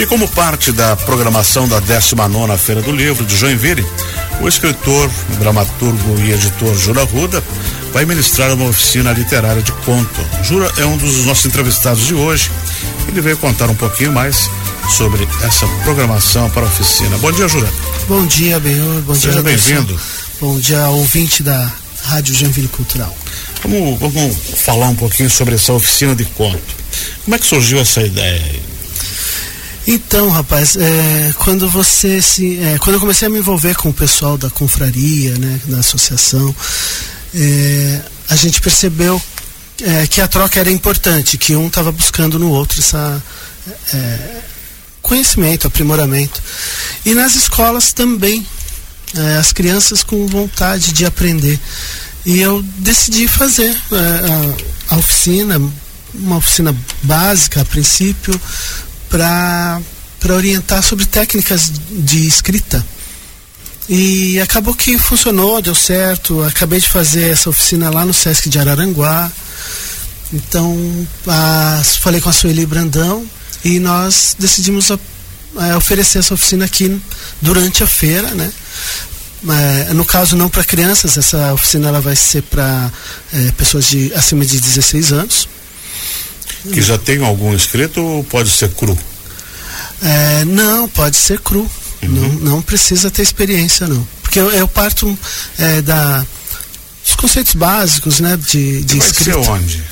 E como parte da programação da 19 Feira do Livro de Joinville, o escritor, dramaturgo e editor Jura Ruda vai ministrar uma oficina literária de conto. Jura é um dos nossos entrevistados de hoje. Ele veio contar um pouquinho mais sobre essa programação para a oficina. Bom dia, Jura. Bom dia, Benhor. Bom Seja dia, bem-vindo. Bom dia, ouvinte da Rádio Joinville Cultural. Vamos, vamos falar um pouquinho sobre essa oficina de conto. Como é que surgiu essa ideia? Então, rapaz, é, quando você se, é, quando eu comecei a me envolver com o pessoal da confraria, né, da associação, é, a gente percebeu é, que a troca era importante, que um estava buscando no outro essa é, conhecimento, aprimoramento. E nas escolas também, é, as crianças com vontade de aprender. E eu decidi fazer a, a oficina, uma oficina básica a princípio, para orientar sobre técnicas de escrita. E acabou que funcionou, deu certo. Acabei de fazer essa oficina lá no Sesc de Araranguá. Então, falei com a Sueli Brandão e nós decidimos a, a oferecer essa oficina aqui durante a feira, né? É, no caso não para crianças, essa oficina ela vai ser para é, pessoas de acima de 16 anos. Que já tem algum inscrito ou pode ser cru? É, não, pode ser cru. Uhum. Não, não precisa ter experiência, não. Porque eu, eu parto é, da, dos conceitos básicos né, de, de Vai escrita. ser onde?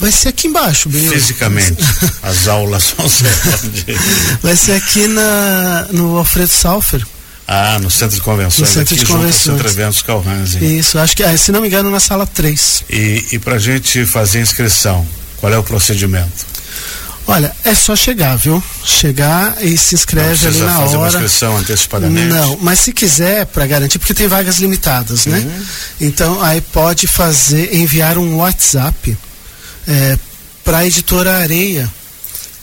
Vai ser aqui embaixo, bem Fisicamente. As aulas vão ser onde? Vai ser aqui na, no Alfredo Salfer. Ah, no centro de convenções. No centro aqui de convenções. Centro Eventos Calhanzi. Isso, acho que, ah, se não me engano, na sala 3. E, e para gente fazer inscrição, qual é o procedimento? Olha, é só chegar, viu? Chegar e se inscreve ali na fazer uma hora. inscrição antecipadamente? Não, mas se quiser, para garantir, porque tem vagas limitadas, né? Uhum. Então aí pode fazer, enviar um WhatsApp é, para a editora Areia,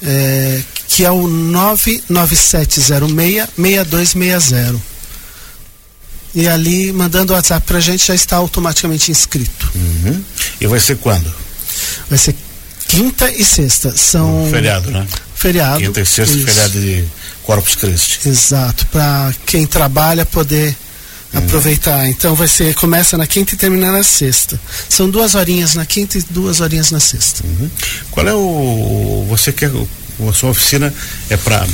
é, que é o 99706-6260. E ali, mandando o WhatsApp para a gente, já está automaticamente inscrito. Uhum. E vai ser quando? Vai ser quinta e sexta. São. Feriado, né? Feriado. Quinta e sexta, isso. feriado de Corpus Christi. Exato, para quem trabalha poder Uhum. aproveitar. Então vai ser, começa na quinta e termina na sexta. São duas horinhas na quinta e duas horinhas na sexta. Uhum. Qual é o. Você quer. A sua oficina é para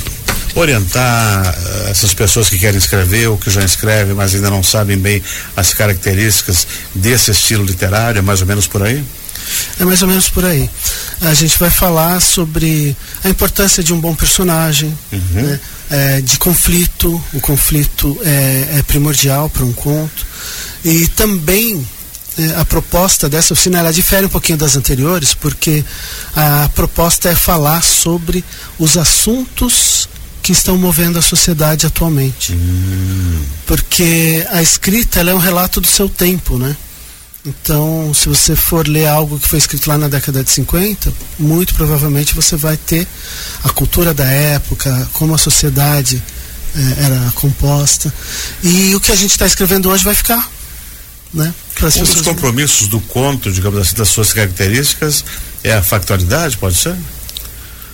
orientar eh, essas pessoas que querem escrever ou que já escrevem, mas ainda não sabem bem as características desse estilo literário, é mais ou menos por aí? É mais ou menos por aí. A gente vai falar sobre a importância de um bom personagem, Uhum. né? É, de conflito. O conflito é, é primordial para um conto. E também é, a proposta dessa oficina ela difere um pouquinho das anteriores, porque a proposta é falar sobre os assuntos que estão movendo a sociedade atualmente. Porque a escrita é um relato do seu tempo, né? Então, se você for ler algo que foi escrito lá na década de 50, muito provavelmente você vai ter a cultura da época, como a sociedade eh, era composta. E o que a gente está escrevendo hoje vai ficar. Né? Um dos compromissos do conto, digamos assim, das suas características, é a factualidade, pode ser?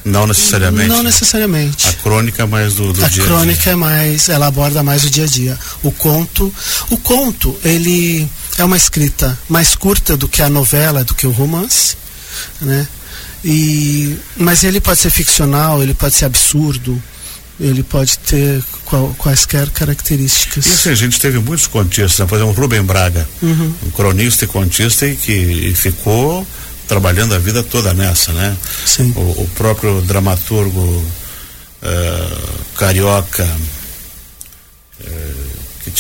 Não necessariamente. Não né? necessariamente. A crônica mais do, do a dia a crônica dia. é mais, ela aborda mais o dia a dia. O conto, o conto, ele é uma escrita mais curta do que a novela, do que o romance, né? E, mas ele pode ser ficcional, ele pode ser absurdo, ele pode ter qual- quaisquer características. E assim, a gente teve muitos contistas, né? por exemplo, Rubem Braga, Uhum. um cronista e contista e que ficou trabalhando a vida toda nessa, né? Sim. O, o próprio dramaturgo eh, carioca, que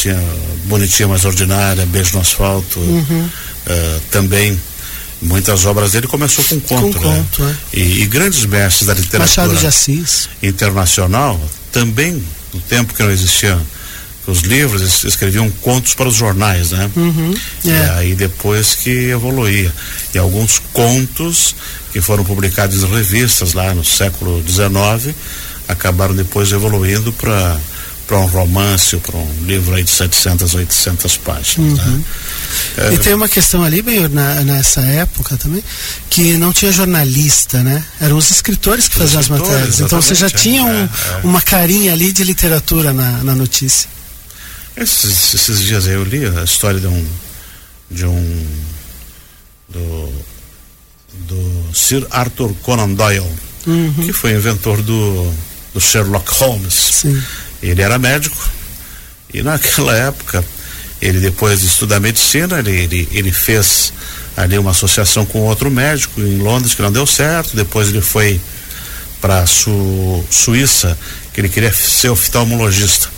tinha Bonitinha Mais Ordinária, Beijo no Asfalto, Uhum. eh, também muitas obras dele começou com conto, Com né? conto, é. E, e grandes mestres da literatura Machado de Assis. internacional, também no tempo que não existiam os livros, escreviam contos para os jornais, né? Uhum. E É. aí depois que evoluía. E alguns contos que foram publicados em revistas lá no século XIX acabaram depois evoluindo para para um romance ou para um livro aí de 700, 800 páginas. Né? Uhum. Né? É... E tem uma questão ali, bem, na, nessa época também, que não tinha jornalista, né? Eram os escritores que os faziam escritores, as matérias. Então você já tinha um, é, é. uma carinha ali de literatura na, na notícia. Esses, esses dias aí eu li a história de um de um do, do Sir Arthur Conan Doyle, uhum. que foi inventor do, do Sherlock Holmes. Sim. Ele era médico e naquela época, ele depois de estudar medicina, ele, ele, ele fez ali uma associação com outro médico em Londres que não deu certo, depois ele foi para Su, Suíça, que ele queria ser oftalmologista.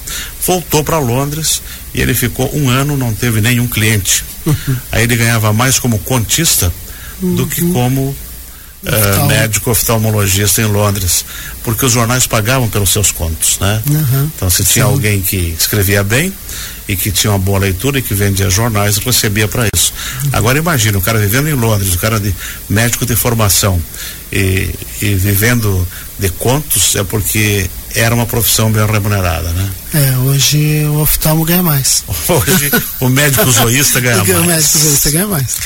Voltou para Londres e ele ficou um ano, não teve nenhum cliente. Uhum. Aí ele ganhava mais como contista uhum. do que como uh, médico oftalmologista em Londres, porque os jornais pagavam pelos seus contos, né? Uhum. Então se tinha Sim. alguém que escrevia bem e que tinha uma boa leitura e que vendia jornais, recebia para isso. Uhum. Agora imagina, o cara vivendo em Londres, o cara de médico de formação e, e vivendo de contos é porque era uma profissão bem remunerada, né? É, hoje o oftalmo ganha mais. Hoje o médico zoísta ganha mais. O médico zoísta ganha mais.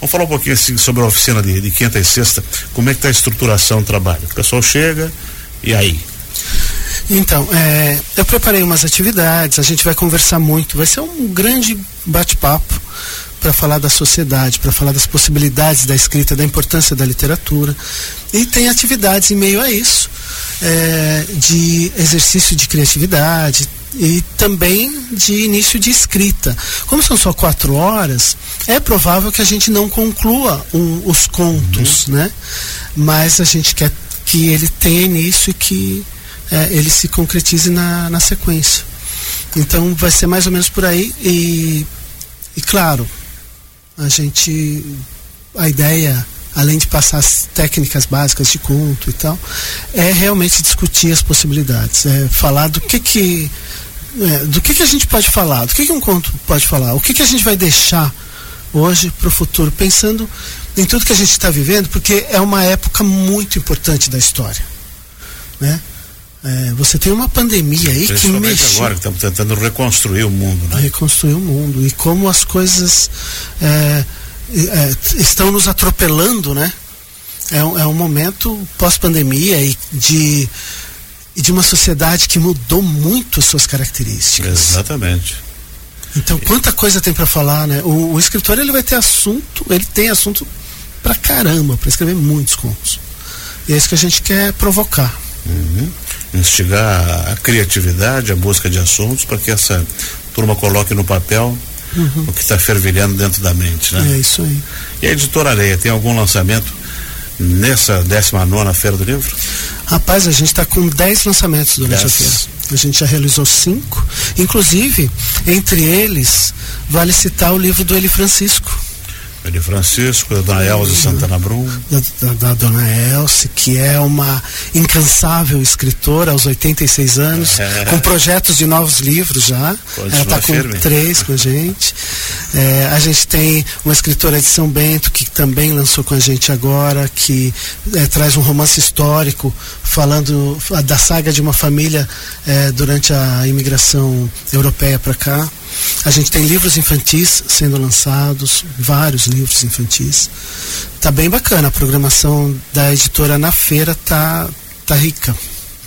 Vamos falar um pouquinho assim, sobre a oficina de, de quinta e sexta. Como é que está a estruturação do trabalho? O pessoal chega e aí? Então, é, eu preparei umas atividades, a gente vai conversar muito, vai ser um grande bate-papo para falar da sociedade, para falar das possibilidades da escrita, da importância da literatura. E tem atividades em meio a isso, é, de exercício de criatividade, e também de início de escrita. Como são só quatro horas, é provável que a gente não conclua um, os contos, uhum. né? Mas a gente quer que ele tenha início e que é, ele se concretize na, na sequência. Então vai ser mais ou menos por aí e, e claro, a gente a ideia além de passar as técnicas básicas de conto e tal, é realmente discutir as possibilidades, é falar do que que é, do que, que a gente pode falar, do que, que um conto pode falar, o que, que a gente vai deixar hoje para o futuro, pensando em tudo que a gente está vivendo, porque é uma época muito importante da história. Né? É, você tem uma pandemia aí que mexeu. agora que estamos tentando reconstruir o mundo, né? Reconstruir o mundo e como as coisas é, é, estão nos atropelando, né? É um, é um momento pós-pandemia e de e de uma sociedade que mudou muito suas características. Exatamente. Então, quanta coisa tem para falar, né? O, o, escritor ele vai ter assunto, ele tem assunto pra caramba, para escrever muitos contos. E é isso que a gente quer provocar. Uhum. Instigar a criatividade, a busca de assuntos, para que essa turma coloque no papel uhum. o que está fervilhando dentro da mente, né? É isso aí. E a editora Areia, tem algum lançamento nessa 19 Feira do Livro? Rapaz, a gente está com 10 lançamentos durante yes. a feira. A gente já realizou cinco. Inclusive, entre eles, vale citar o livro do Eli Francisco, de Francisco, da Dona Elza Santana Brum. Da, da, da, Dona Elce, que é uma incansável escritora aos 86 anos, é. com projetos de novos livros já. Pode Ela está com firme. três com a gente. É, a gente tem uma escritora de São Bento que também lançou com a gente agora, que é, traz um romance histórico falando da saga de uma família é, durante a imigração europeia para cá. A gente tem livros infantis sendo lançados, vários livros infantis. Tá bem bacana, a programação da editora na feira tá, tá rica.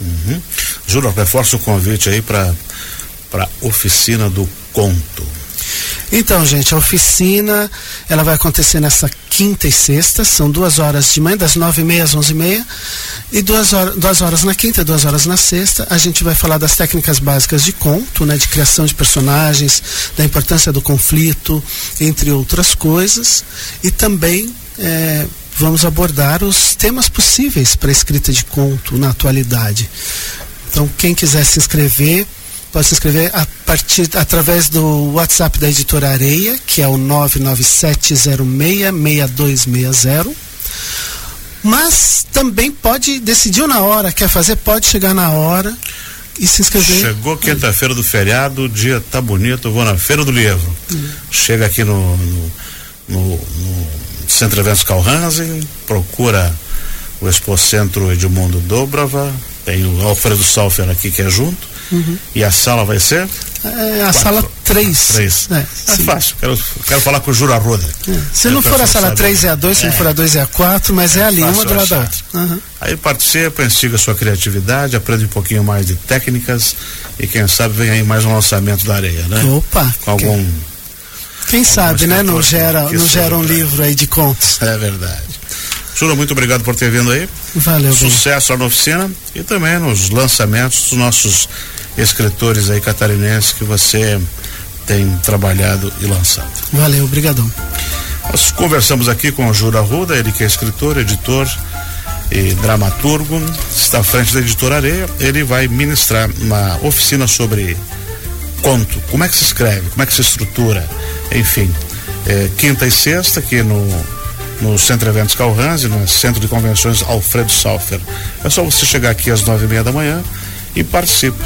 Uhum. Júlio, reforça o convite aí para para oficina do conto. Então, gente, a oficina ela vai acontecer nessa quinta e sexta, são duas horas de manhã, das nove e meia às onze e meia, e duas horas, duas horas na quinta e duas horas na sexta. A gente vai falar das técnicas básicas de conto, né, de criação de personagens, da importância do conflito, entre outras coisas, e também é, vamos abordar os temas possíveis para escrita de conto na atualidade. Então, quem quiser se inscrever, pode se inscrever a partir através do WhatsApp da editora Areia, que é o 997066260. Mas também pode decidir na hora, quer fazer, pode chegar na hora e se inscrever. Chegou quinta-feira do feriado, o dia tá bonito, vou na Feira do Livro. Hum. Chega aqui no, no, no, no Centro Eventos Calhansen, procura o Expo Centro Edmundo Dobrava, Tem o Alfredo Salfer aqui que é junto. Uhum. E a sala vai ser? É, a Quatro. sala 3. 3. É, é fácil. Quero, quero falar com o Jura Roda. É. Se não for a sala 3 é a 2, se não é. for a 2 é a 4, mas é, ali, uma do lado da outra. Uhum. Aí participa, instiga a sua criatividade, aprende um pouquinho mais de técnicas e quem sabe vem aí mais um lançamento da areia, né? Opa! Com algum. Quem sabe, né? Não gera, não gera um livro aí de contos. É verdade. Jura, muito obrigado por ter vindo aí. Valeu. Sucesso bem. na oficina e também nos lançamentos dos nossos escritores aí catarinenses que você tem trabalhado e lançado. Valeu, obrigadão. Nós conversamos aqui com o Jura Ruda, ele que é escritor, editor e dramaturgo, está à frente da editora Areia. Ele vai ministrar uma oficina sobre conto, como é que se escreve, como é que se estrutura, enfim. É, quinta e sexta, aqui no no Centro Eventos Calhanse, no Centro de Convenções Alfredo Salfer. É só você chegar aqui às nove e meia da manhã e participe.